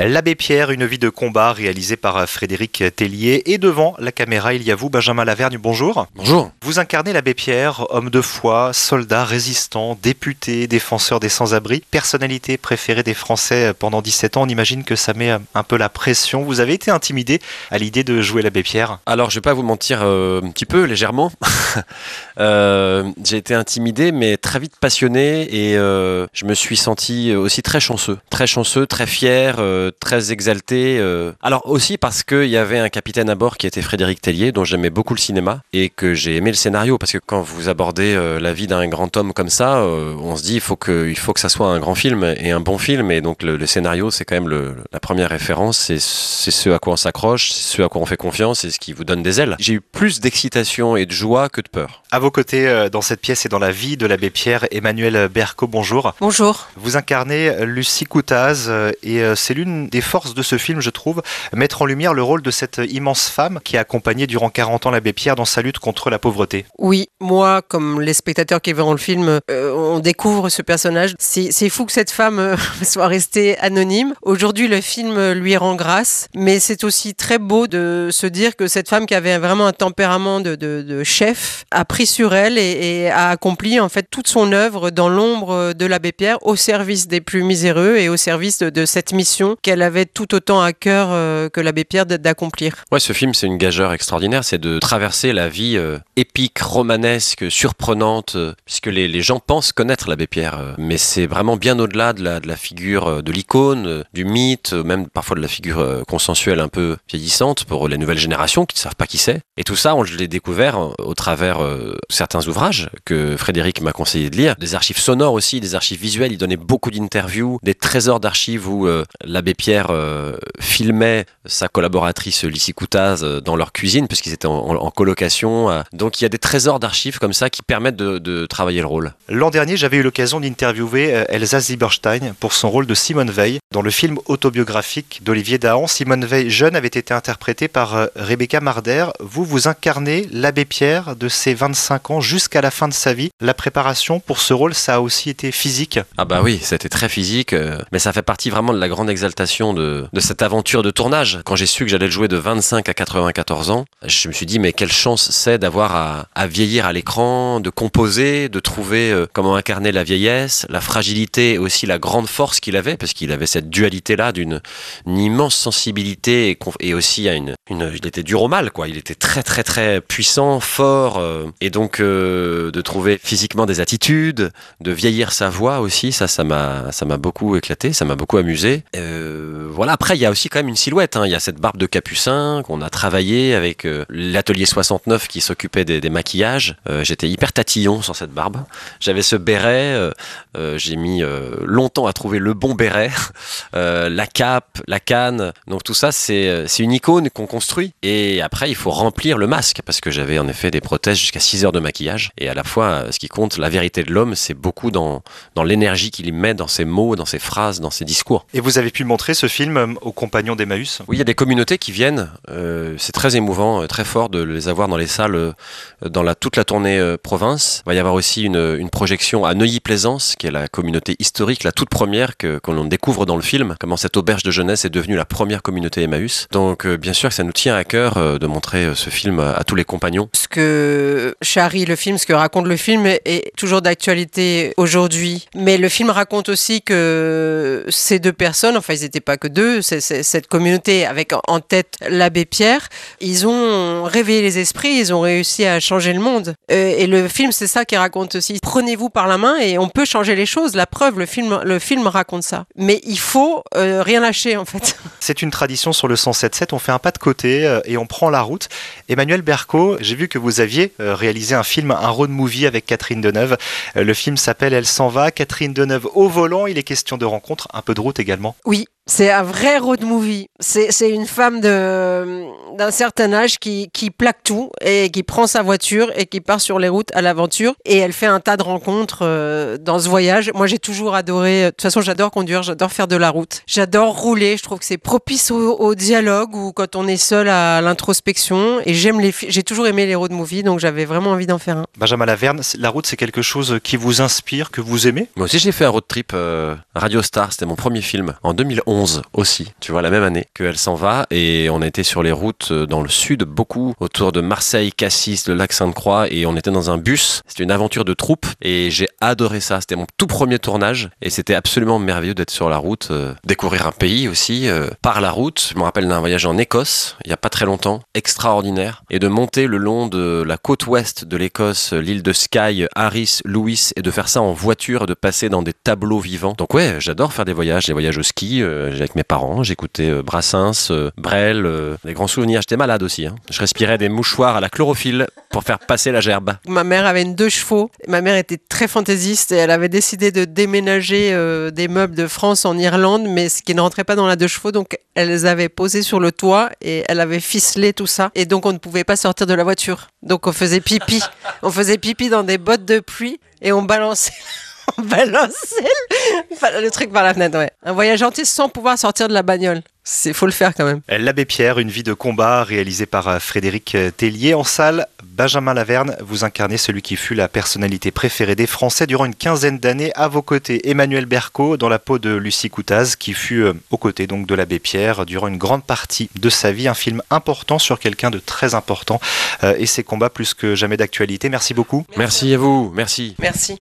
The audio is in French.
L'abbé Pierre, une vie de combat réalisée par Frédéric Tellier. Et devant la caméra, il y a vous, Benjamin Lavergne, bonjour. Bonjour. Vous incarnez l'abbé Pierre, homme de foi, soldat, résistant, député, défenseur des sans-abri, personnalité préférée des Français pendant 17 ans. On imagine que ça met un peu la pression. Vous avez été intimidé à l'idée de jouer l'abbé Pierre? Alors, je vais pas vous mentir euh, un petit peu, légèrement. euh, J'ai été intimidé, mais très vite passionné et euh, je me suis senti aussi très chanceux. Très chanceux, très fier. Très exalté. Euh. Alors aussi parce qu'il y avait un capitaine à bord qui était Frédéric Tellier, dont j'aimais beaucoup le cinéma et que j'ai aimé le scénario. Parce que quand vous abordez euh, la vie d'un grand homme comme ça, euh, on se dit il faut que il faut que ça soit un grand film et un bon film. Et donc le, scénario, c'est quand même la première référence. C'est ce à quoi on s'accroche, c'est ce à quoi on fait confiance, c'est ce qui vous donne des ailes. J'ai eu plus d'excitation et de joie que de peur. À vos côtés, dans cette pièce et dans la vie de l'abbé Pierre, Emmanuel Berco, bonjour. Bonjour. Vous incarnez Lucie Coutaz et c'est l'une des forces de ce film, je trouve, mettre en lumière le rôle de cette immense femme qui a accompagné durant 40 ans l'abbé Pierre dans sa lutte contre la pauvreté. Oui, moi, comme les spectateurs qui verront le film, euh, on découvre ce personnage. C'est fou que cette femme euh, soit restée anonyme. Aujourd'hui, le film lui rend grâce, mais c'est aussi très beau de se dire que cette femme qui avait vraiment un tempérament de, de, de chef sur elle et, a accompli en fait toute son œuvre dans l'ombre de l'abbé Pierre au service des plus miséreux et au service de, cette mission qu'elle avait tout autant à cœur euh, que l'abbé Pierre d'accomplir. Ouais, ce film, c'est une gageure extraordinaire, c'est de traverser la vie euh, épique, romanesque, surprenante, euh, puisque les, gens pensent connaître l'abbé Pierre, mais c'est vraiment bien au-delà de la, figure, de l'icône, du mythe, même parfois de la figure consensuelle un peu vieillissante pour les nouvelles générations qui ne savent pas qui c'est. Et tout ça, on l'ai découvert au travers certains ouvrages que Frédéric m'a conseillé de lire, des archives sonores aussi, des archives visuelles, il donnait beaucoup d'interviews, des trésors d'archives où l'abbé Pierre euh, filmait sa collaboratrice Lissy Coutaz dans leur cuisine, puisqu'ils étaient en, colocation. Euh. Donc il y a des trésors d'archives comme ça qui permettent de, travailler le rôle. L'an dernier, j'avais eu l'occasion d'interviewer euh, Elsa Zieberstein pour son rôle de Simone Veil dans le film autobiographique d'Olivier Dahan. Simone Veil, jeune, avait été interprétée par euh, Rebecca Marder. Vous, vous incarnez l'abbé Pierre de ses 25 ans jusqu'à la fin de sa vie. La préparation pour ce rôle, ça a aussi été physique Ah bah oui, c'était très physique, mais ça fait partie vraiment de la grande exaltation de, cette aventure de tournage. Quand j'ai su que j'allais le jouer de 25 à 94 ans, je me suis dit mais quelle chance c'est d'avoir à, vieillir à l'écran, de composer, de trouver euh, comment incarner la vieillesse, la fragilité et aussi la grande force qu'il avait, parce qu'il avait cette dualité-là d'une immense sensibilité et, aussi à une, il était dur au mal quoi. Il était très très très puissant, fort euh, et donc euh, de trouver physiquement des attitudes, de vieillir sa voix aussi, ça ça m'a ça m'a beaucoup éclaté, ça m'a beaucoup amusé. Euh, voilà, après, il y a aussi quand même une silhouette. Hein. Il y a cette barbe de capucin qu'on a travaillé avec euh, l'atelier 69 qui s'occupait des, maquillages. Euh, J'étais hyper tatillon sur cette barbe. J'avais ce béret. J'ai mis longtemps à trouver le bon béret. la cape, la canne. Donc tout ça, c'est une icône qu'on construit. Et après, il faut remplir le masque parce que j'avais en effet des prothèses jusqu'à 6 heures de maquillage. Et à la fois, ce qui compte, la vérité de l'homme, c'est beaucoup dans, dans l'énergie qu'il met dans ses mots, dans ses phrases, dans ses discours. Et vous avez pu montrer ce film aux compagnons d'Emmaüs? Oui, il y a des communautés qui viennent. Euh, c'est très émouvant, très fort de les avoir dans les salles euh, dans la, toute la tournée euh, province. Il va y avoir aussi une, une projection à Neuilly-Plaisance, qui est la communauté historique, la toute première que, que l'on découvre dans le film, comment cette auberge de jeunesse est devenue la première communauté Emmaüs. Donc, euh, bien sûr, ça nous tient à cœur euh, de montrer ce film à, à, tous les compagnons. Ce que Charlie, le film, ce que raconte le film est toujours d'actualité aujourd'hui. Mais le film raconte aussi que ces deux personnes, enfin, ils n'étaient pas que deux, cette communauté avec en tête l'abbé Pierre, ils ont réveillé les esprits, ils ont réussi à changer le monde. Euh, et le film, c'est ça qui raconte aussi. Prenez-vous par la main et on peut changer les choses. La preuve, le film, le film raconte ça. Mais il faut euh, rien lâcher, en fait. C'est une tradition sur le 107.7. On fait un pas de côté euh, et on prend la route. Emmanuel Berco, j'ai vu que vous aviez euh, un film, un road movie avec Catherine Deneuve. Euh, le film s'appelle Elle s'en va. Catherine Deneuve au volant. Il est question de rencontre, un peu de route également. Oui, c'est un vrai road movie. C'est une femme de, d'un certain âge qui, qui plaque tout et qui prend sa voiture et qui part sur les routes à l'aventure. Et elle fait un tas de rencontres euh, dans ce voyage. Moi, j'ai toujours adoré. De toute façon, j'adore conduire, j'adore faire de la route, j'adore rouler. Je trouve que c'est propice au, au dialogue ou quand on est seul à l'introspection. Et j'aime les, j'ai toujours aimé les road movies, donc j'avais vraiment envie d'en faire un. Benjamin Laverne, la route, c'est quelque chose qui vous inspire, que vous aimez? Moi aussi, j'ai fait un road trip euh, Radio Star. C'était mon premier film en 2011 aussi. Tu vois, la même année qu'elle s'en va. Et on était sur les routes euh, dans le sud, beaucoup autour de Marseille, Cassis, le lac Sainte-Croix. Et on était dans un bus. C'était une aventure de troupe. Et j'ai adoré ça. C'était mon tout premier tournage. Et c'était absolument merveilleux d'être sur la route. euh, découvrir un pays aussi euh, par la route. Je me rappelle d'un voyage en Écosse, il y a pas très longtemps. Extraordinaire. Et de monter le long de la côte ouest de l'Écosse, l'île de Skye, Harris, Lewis. Et de faire ça en voiture de passer dans des tableaux vivants. Donc ouais, j'adore faire des voyages, des voyages au ski avec mes parents. J'écoutais euh, Brassens, euh, Brel, euh, des grands souvenirs. J'étais malade aussi. hein. Je respirais des mouchoirs à la chlorophylle pour faire passer la gerbe. Ma mère avait une deux chevaux. Ma mère était très fantaisiste et elle avait décidé de déménager euh, des meubles de France en Irlande, mais ce qui ne rentrait pas dans la deux chevaux. Donc, elle les avait posés sur le toit et elle avait ficelé tout ça. Et donc, on ne pouvait pas sortir de la voiture. Donc, on faisait pipi. On faisait pipi dans des bottes de pluie et on balançait. Le, le truc par la fenêtre, ouais. Un voyage entier sans pouvoir sortir de la bagnole. C'est faut le faire quand même. L'abbé Pierre, une vie de combat réalisée par euh, Frédéric euh, Tellier. En salle, Benjamin Laverne, vous incarnez celui qui fut la personnalité préférée des Français durant une quinzaine d'années. À vos côtés, Emmanuel Berco, dans la peau de Lucie Coutaz, qui fut euh, aux côtés donc de l'abbé Pierre durant une grande partie de sa vie. Un film important sur quelqu'un de très important euh, et ses combats plus que jamais d'actualité. Merci beaucoup. Merci à vous, merci. Merci.